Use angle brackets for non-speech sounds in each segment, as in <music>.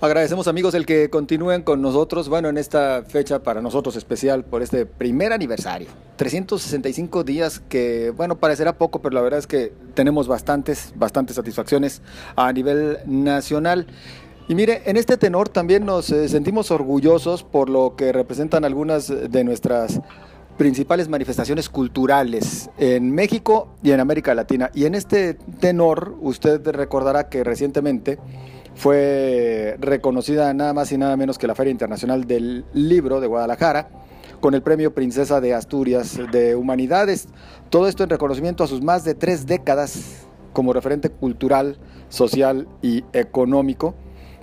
Agradecemos amigos el que continúen con nosotros, bueno, en esta fecha para nosotros especial por este primer aniversario. 365 días que, bueno, parecerá poco, pero la verdad es que tenemos bastantes, bastantes satisfacciones a nivel nacional. Y mire, en este tenor también nos eh, sentimos orgullosos por lo que representan algunas de nuestras principales manifestaciones culturales en México y en América Latina. Y en este tenor, usted recordará que recientemente fue reconocida nada más y nada menos que la Feria Internacional del Libro de Guadalajara con el Premio Princesa de Asturias de Humanidades. Todo esto en reconocimiento a sus más de tres décadas como referente cultural, social y económico,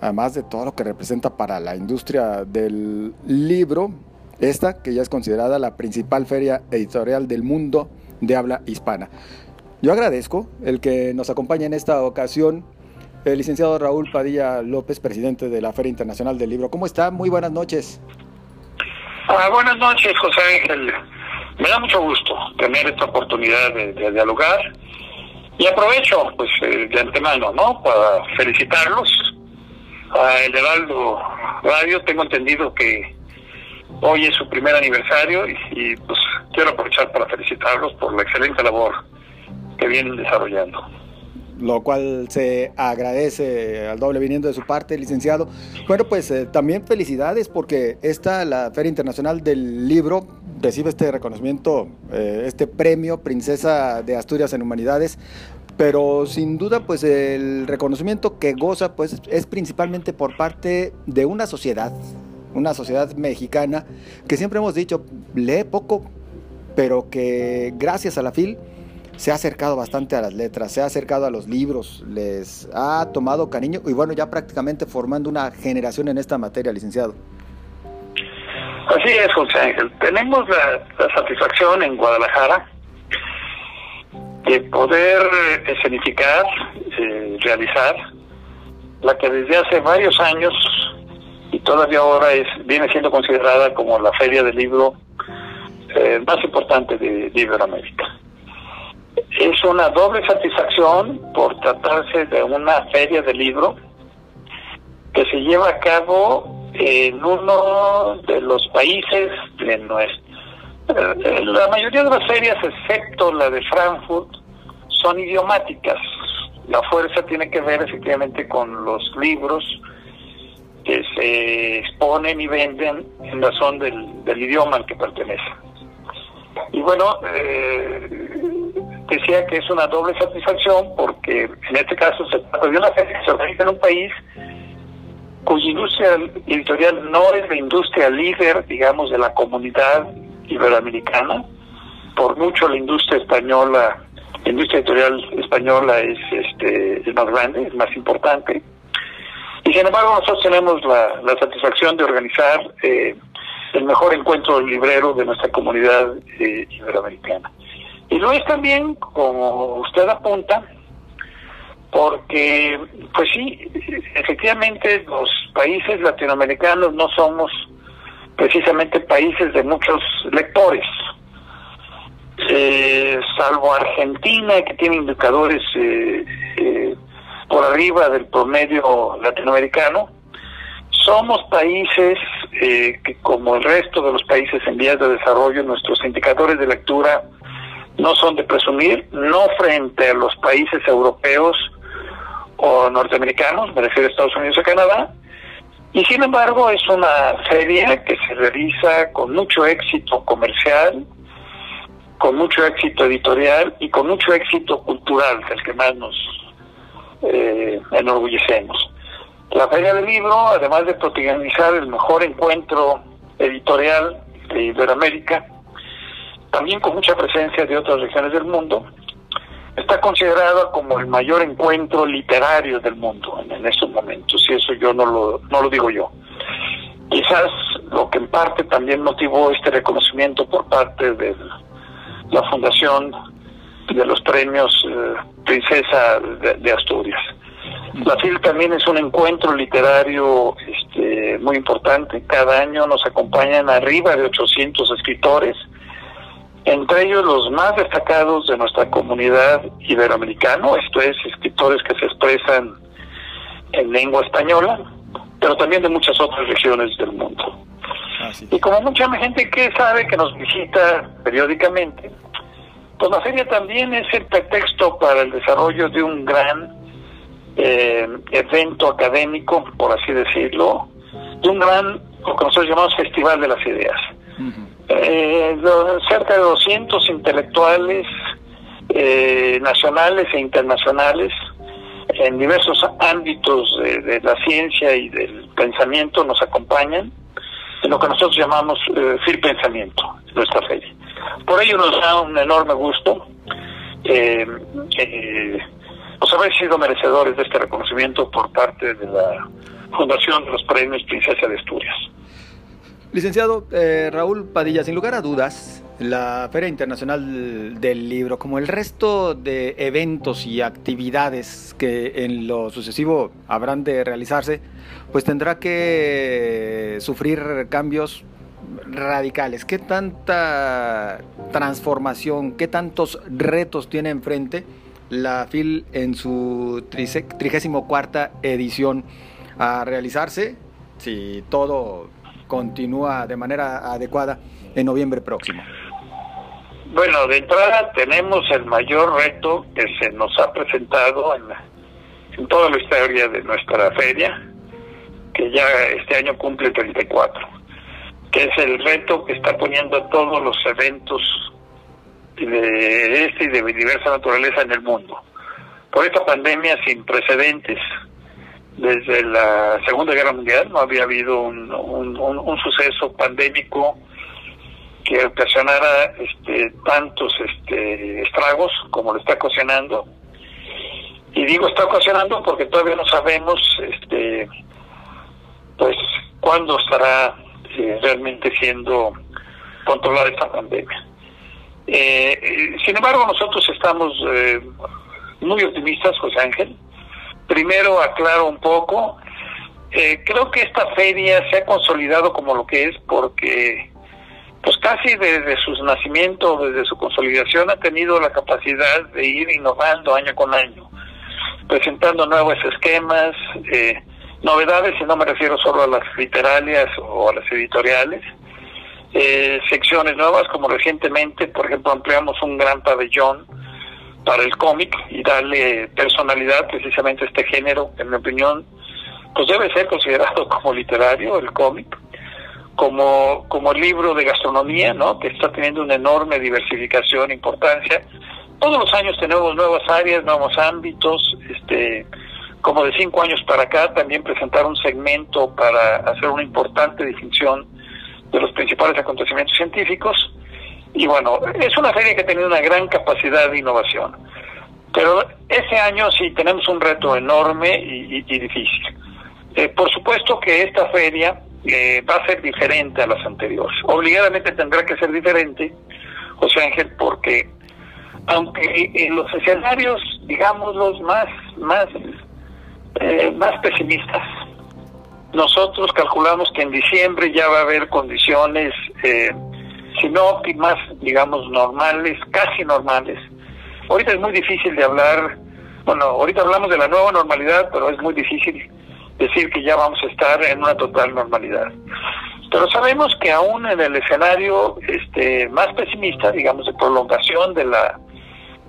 además de todo lo que representa para la industria del libro, esta que ya es considerada la principal feria editorial del mundo de habla hispana. Yo agradezco el que nos acompañe en esta ocasión el licenciado Raúl Padilla López, presidente de la Feria Internacional del Libro. ¿Cómo está? Muy buenas noches. Ah, buenas noches, José Ángel. Me da mucho gusto tener esta oportunidad de, dialogar y aprovecho, pues, eh, de antemano, ¿no? Para felicitarlos a El Heraldo Radio. Tengo entendido que hoy es su primer aniversario y, y pues quiero aprovechar para felicitarlos por la excelente labor que vienen desarrollando lo cual se agradece al doble viniendo de su parte, licenciado. Bueno, pues eh, también felicidades porque esta, la Feria Internacional del Libro, recibe este reconocimiento, eh, este premio Princesa de Asturias en Humanidades, pero sin duda pues el reconocimiento que goza pues es principalmente por parte de una sociedad, una sociedad mexicana que siempre hemos dicho lee poco, pero que gracias a la FIL se ha acercado bastante a las letras, se ha acercado a los libros, les ha tomado cariño y bueno, ya prácticamente formando una generación en esta materia, licenciado. Así es, José Ángel. Tenemos la, satisfacción en Guadalajara de poder escenificar, eh, realizar, la que desde hace varios años y todavía ahora es viene siendo considerada como la feria del libro eh, más importante de, de Iberoamérica es una doble satisfacción por tratarse de una feria de libro que se lleva a cabo en uno de los países de nuestro. Eh, la mayoría de las ferias, excepto la de Frankfurt, son idiomáticas. La fuerza tiene que ver efectivamente con los libros que se exponen y venden en razón del, idioma al que pertenece. Y bueno, eh, decía que es una doble satisfacción porque en este caso se trata de una feria que se organiza en un país cuya industria editorial no es la industria líder, digamos, de la comunidad iberoamericana. Por mucho la industria española, la industria editorial española es, este, es más grande, es más importante. Y sin embargo nosotros tenemos la, satisfacción de organizar eh, el mejor encuentro librero de nuestra comunidad eh, iberoamericana. Y lo es también, como usted apunta, porque, pues sí, efectivamente los países latinoamericanos no somos precisamente países de muchos lectores, eh, salvo Argentina, que tiene indicadores eh, eh, por arriba del promedio latinoamericano, somos países que como el resto de los países en vías de desarrollo, nuestros indicadores de lectura no son de presumir, no frente a los países europeos o norteamericanos, me refiero a Estados Unidos y Canadá, y sin embargo es una feria que se realiza con mucho éxito comercial, con mucho éxito editorial y con mucho éxito cultural, del que más nos eh, enorgullecemos. La Feria del Libro, además de protagonizar el mejor encuentro editorial de Iberoamérica, también con mucha presencia de otras regiones del mundo, está considerada como el mayor encuentro literario del mundo en, estos momentos, y eso yo no lo, no lo digo yo. Quizás lo que en parte también motivó este reconocimiento por parte de la Fundación de los Premios eh, Princesa de, Asturias. La FIL también es un encuentro literario este, muy importante. Cada año nos acompañan arriba de 800 escritores entre ellos los más destacados de nuestra comunidad iberoamericana, esto es, escritores que se expresan en lengua española, pero también de muchas otras regiones del mundo. Y como mucha gente que sabe que nos visita periódicamente, pues la feria también es el pretexto para el desarrollo de un gran eh, evento académico, por así decirlo, de un gran, lo que nosotros llamamos Festival de las Ideas. Eh, cerca de 200 intelectuales eh, nacionales e internacionales en diversos ámbitos de, la ciencia y del pensamiento nos acompañan en lo que nosotros llamamos eh, Fil Pensamiento, nuestra feria. Por ello nos da un enorme gusto eh, eh, pues sido merecedores de este reconocimiento por parte de la Fundación de los Premios Princesa de Asturias. Licenciado eh, Raúl Padilla, sin lugar a dudas, la Feria Internacional del Libro, como el resto de eventos y actividades que en lo sucesivo habrán de realizarse, pues tendrá que sufrir cambios radicales. ¿Qué tanta transformación, qué tantos retos tiene enfrente la FIL en su 34 edición a realizarse? Si todo continúa de manera adecuada en noviembre próximo. Bueno, de entrada tenemos el mayor reto que se nos ha presentado en, en toda la historia de nuestra feria, que ya este año cumple 34 que es el reto que está poniendo todos los eventos de este y de diversa naturaleza en el mundo. Por esta pandemia sin precedentes, desde la Segunda Guerra Mundial no había habido un, un, suceso pandémico que ocasionara este, tantos este, estragos como lo está ocasionando. Y digo está ocasionando porque todavía no sabemos este, pues cuándo estará realmente siendo controlada esta pandemia. Eh, sin embargo, nosotros estamos eh, muy optimistas, José Ángel. Primero aclaro un poco, eh, creo que esta feria se ha consolidado como lo que es porque pues casi desde su nacimiento, desde su consolidación, ha tenido la capacidad de ir innovando año con año, presentando nuevos esquemas, eh, novedades, y no me refiero solo a las literarias o a las editoriales, eh, secciones nuevas, como recientemente, por ejemplo, ampliamos un gran pabellón para el cómic y darle personalidad precisamente a este género, en mi opinión, pues debe ser considerado <laughs> como literario el cómic, como, como libro de gastronomía, ¿no? que está teniendo una enorme diversificación, importancia. Todos los años tenemos nuevas áreas, nuevos ámbitos, este como de cinco años para acá, también presentar un segmento para hacer una importante distinción de los principales acontecimientos científicos. Y bueno, es una feria que ha tenido una gran capacidad de innovación. Pero ese año sí tenemos un reto enorme y, difícil. Eh, por supuesto que esta feria eh, va a ser diferente a las anteriores. Obligadamente tendrá que ser diferente, José Ángel, porque aunque los escenarios, digamos, los más, más eh, más pesimistas. Nosotros calculamos que en diciembre ya va a haber condiciones, eh, si no óptimas, digamos normales, casi normales. Ahorita es muy difícil de hablar, bueno, ahorita hablamos de la nueva normalidad, pero es muy difícil decir que ya vamos a estar en una total normalidad. Pero sabemos que aún en el escenario este, más pesimista, digamos, de prolongación de la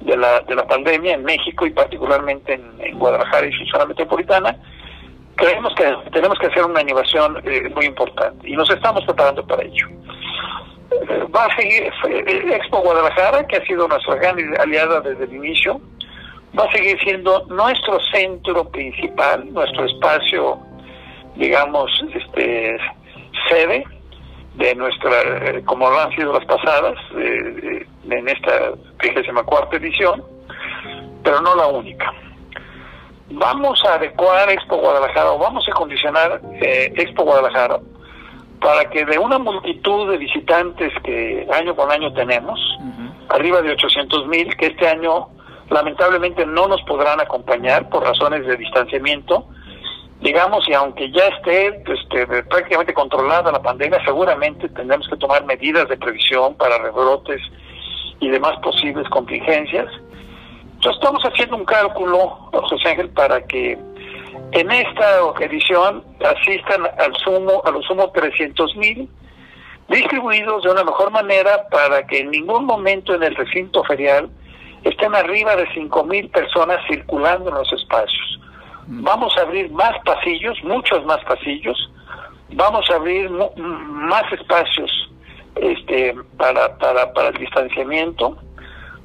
de la, de la pandemia en México y particularmente en, Guadalajara y su zona metropolitana, creemos que tenemos que hacer una innovación eh, muy importante y nos estamos preparando para ello. Eh, va a seguir eh, Expo Guadalajara, que ha sido nuestra gran aliada desde el inicio, va a seguir siendo nuestro centro principal, nuestro espacio, digamos, este sede de nuestra, como lo han sido las pasadas, en esta vigésima cuarta edición, pero no la única. Vamos a adecuar Expo Guadalajara o vamos a condicionar eh, Expo Guadalajara para que de una multitud de visitantes que año con año tenemos, arriba de 800 mil, que este año lamentablemente no nos podrán acompañar por razones de distanciamiento, digamos, y aunque ya esté este, prácticamente controlada la pandemia, seguramente tendremos que tomar medidas de previsión para rebrotes y demás posibles contingencias. Entonces estamos haciendo un cálculo, José Ángel, para que En esta edición asistan al sumo, a lo sumo 300 mil, distribuidos de una mejor manera para que en ningún momento en el recinto ferial estén arriba de 5 mil personas circulando en los espacios. Mm. Vamos a abrir más pasillos, muchos más pasillos, vamos a abrir más espacios este, para, para, para el distanciamiento,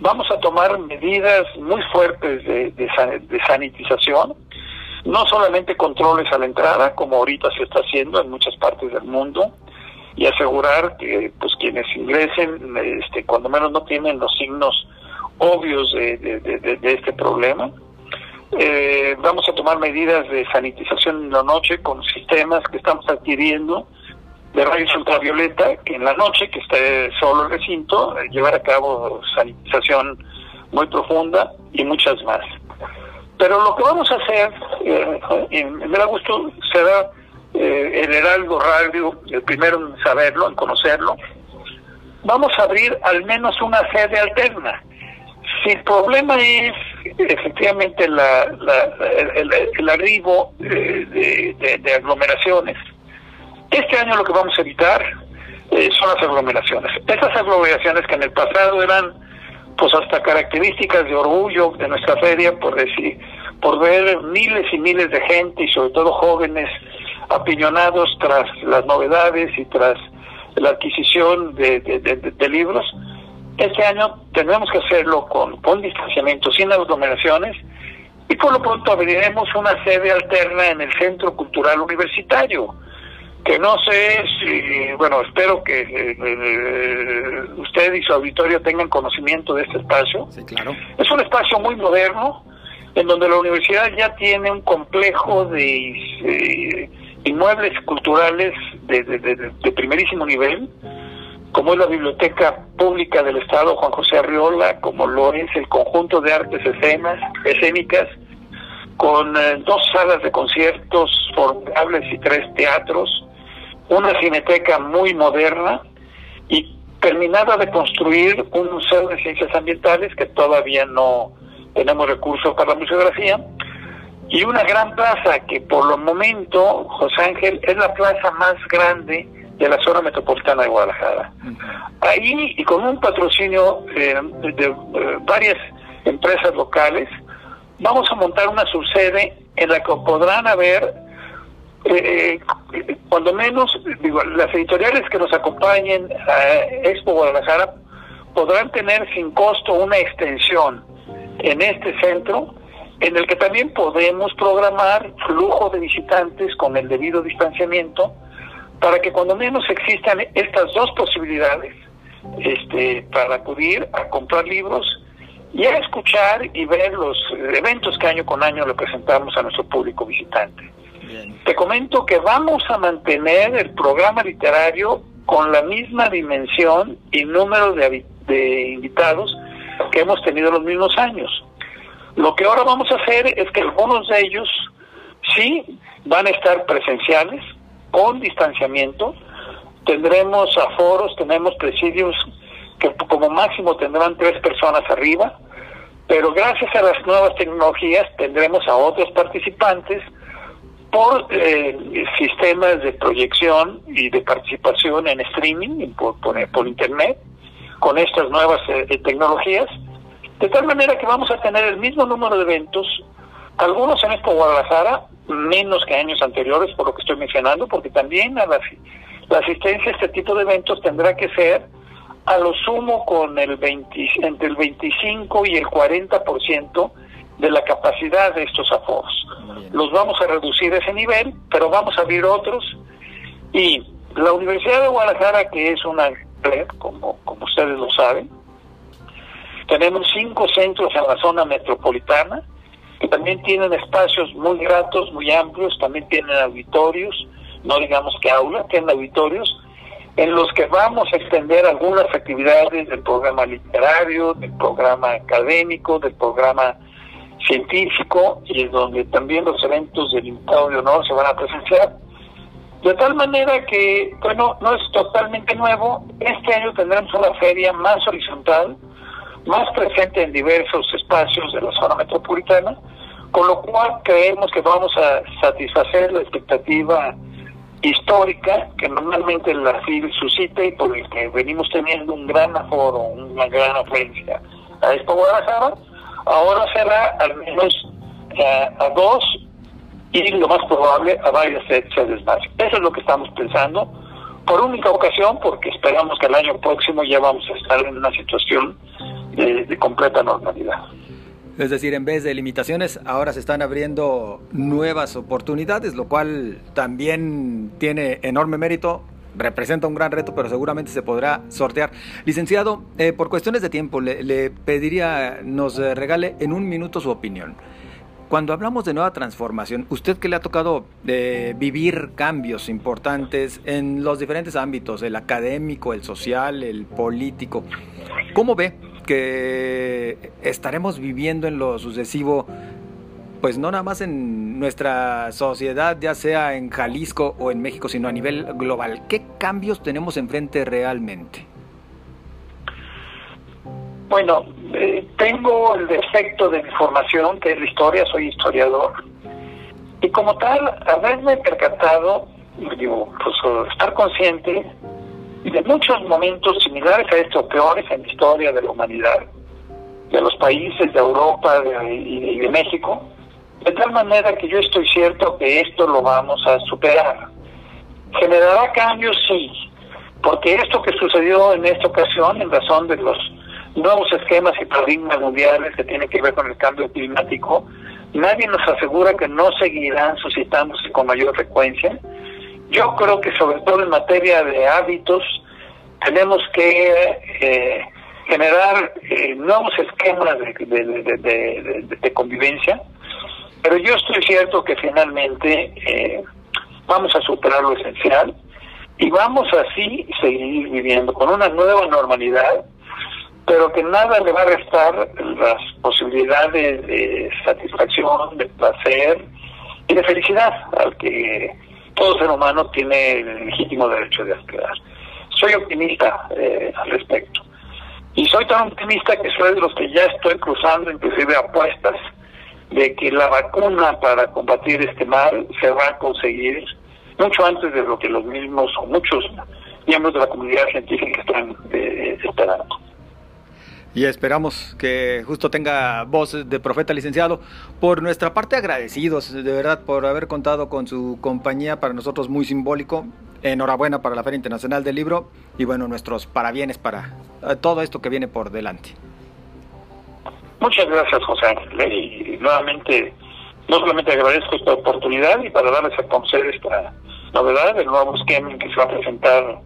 vamos a tomar medidas muy fuertes de, de, sanitización, no solamente controles a la entrada, como ahorita se está haciendo en muchas partes del mundo, y asegurar que pues quienes ingresen, este, cuando menos no tienen los signos obvios de, de este problema. Eh, vamos a tomar medidas de sanitización en la noche con sistemas que estamos adquiriendo de rayos ultravioleta, que en la noche, que esté solo el recinto, eh, llevar a cabo sanitización muy profunda y muchas más. Pero lo que vamos a hacer, eh, me da gusto, será eh, el Heraldo Radio, el primero en saberlo, en conocerlo. Vamos a abrir al menos una sede alterna. Si el problema es efectivamente la, el, arribo de aglomeraciones, este año lo que vamos a evitar eh, son las aglomeraciones. Esas aglomeraciones que en el pasado eran pues hasta características de orgullo de nuestra feria por decir por ver miles y miles de gente y sobre todo jóvenes apiñonados tras las novedades y tras la adquisición de, de, libros. Este año tendremos que hacerlo con distanciamiento, sin aglomeraciones, y por lo pronto abriremos una sede alterna en el Centro Cultural Universitario que no sé si, bueno, espero que eh, eh, usted y su auditorio tengan conocimiento de este espacio. Sí, claro. Es un espacio muy moderno, en donde la universidad ya tiene un complejo de eh, inmuebles culturales de, primerísimo nivel, como es la Biblioteca Pública del Estado Juan José Arriola, como lo es el conjunto de artes escenas, escénicas, con dos salas de conciertos formables y tres teatros, una cineteca muy moderna y terminada de construir un museo de ciencias ambientales que todavía no tenemos recursos para la museografía y una gran plaza que por el momento, José Ángel, es la plaza más grande de la zona metropolitana de Guadalajara. Ahí, y con un patrocinio eh, de, eh, varias empresas locales, vamos a montar una subsede en la que podrán haber eh, cuando menos, digo, las editoriales que nos acompañen a Expo Guadalajara podrán tener sin costo una extensión en este centro en el que también podemos programar flujo de visitantes con el debido distanciamiento para que cuando menos existan estas dos posibilidades este, para acudir a comprar libros y a escuchar y ver los eventos que año con año le presentamos a nuestro público visitante. Te comento que vamos a mantener el programa literario con la misma dimensión y número de, de invitados que hemos tenido los mismos años. Lo que ahora vamos a hacer es que algunos de ellos sí van a estar presenciales, con distanciamiento, tendremos aforos, tenemos presidios que como máximo tendrán tres personas arriba, pero gracias a las nuevas tecnologías tendremos a otros participantes por eh, sistemas de proyección y de participación en streaming, por, por, internet, con estas nuevas eh, eh, tecnologías, de tal manera que vamos a tener el mismo número de eventos, algunos en Expo Guadalajara, menos que años anteriores, por lo que estoy mencionando, porque también a la, la asistencia a este tipo de eventos tendrá que ser a lo sumo con el 20, entre el 25 y el 40% de la capacidad de estos aforos. Los vamos a reducir a ese nivel, pero vamos a abrir otros. Y la Universidad de Guadalajara, que es una red, como, como ustedes lo saben, tenemos cinco centros en la zona metropolitana, que también tienen espacios muy gratos, muy amplios, también tienen auditorios, no digamos que aulas, tienen auditorios, en los que vamos a extender algunas actividades del programa literario, del programa académico, del programa científico y en donde también los eventos del invitado de honor se van a presenciar. De tal manera que, bueno, no es totalmente nuevo. Este año tendremos una feria más horizontal, más presente en diversos espacios de la zona metropolitana, con lo cual creemos que vamos a satisfacer la expectativa histórica que normalmente la FIL suscita y por el que venimos teniendo un gran aforo, una gran afluencia a esta Guadalajara, ahora será al menos eh, a dos y lo más probable a varias sedes más. Eso es lo que estamos pensando por única ocasión porque esperamos que el año próximo ya vamos a estar en una situación de completa normalidad. Es decir, en vez de limitaciones, ahora se están abriendo nuevas oportunidades, lo cual también tiene enorme mérito, representa un gran reto, pero seguramente se podrá sortear. Licenciado, eh, por cuestiones de tiempo, le, pediría nos regale en un minuto su opinión. Cuando hablamos de nueva transformación, usted que le ha tocado eh, vivir cambios importantes en los diferentes ámbitos, el académico, el social, el político, ¿cómo ve que estaremos viviendo en lo sucesivo, pues no nada más en nuestra sociedad, ya sea en Jalisco o en México, sino a nivel global. ¿Qué cambios tenemos enfrente realmente? Bueno, eh, tengo el defecto de información, que es la historia, soy historiador. Y como tal, haberme percatado, digo, pues estar consciente de muchos momentos similares a estos, peores en la historia de la humanidad, de los países de Europa y de México, de tal manera que yo estoy cierto que esto lo vamos a superar. ¿Generará cambios? Sí, porque esto que sucedió en esta ocasión, en razón de los nuevos esquemas y paradigmas mundiales que tienen que ver con el cambio climático, nadie nos asegura que no seguirán suscitándose con mayor frecuencia, yo creo que sobre todo en materia de hábitos tenemos que eh, generar eh, nuevos esquemas de, convivencia, pero yo estoy cierto que finalmente eh, vamos a superar lo esencial y vamos así seguir viviendo con una nueva normalidad, pero que nada le va a restar las posibilidades de satisfacción, de placer y de felicidad al que todo ser humano tiene el legítimo derecho de aspirar. Soy optimista eh, al respecto. Y soy tan optimista que soy de los que ya estoy cruzando inclusive apuestas de que la vacuna para combatir este mal se va a conseguir mucho antes de lo que los mismos o muchos miembros de la comunidad científica están eh, esperando y esperamos que justo tenga voz de profeta licenciado. Por nuestra parte agradecidos de verdad por haber contado con su compañía, para nosotros muy simbólico. Enhorabuena para la Feria Internacional del Libro y bueno, nuestros parabienes para eh, todo esto que viene por delante. Muchas gracias, José Y nuevamente, no solamente agradezco esta oportunidad y para darles a conocer esta novedad, el nuevo esquema que se va a presentar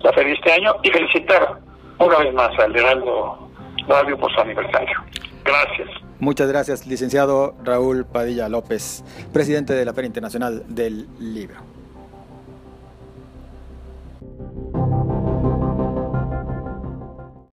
la feria este año y felicitar una vez más al Heraldo Radio por su aniversario. Gracias. Muchas gracias, licenciado Raúl Padilla López, presidente de la Feria Internacional del Libro.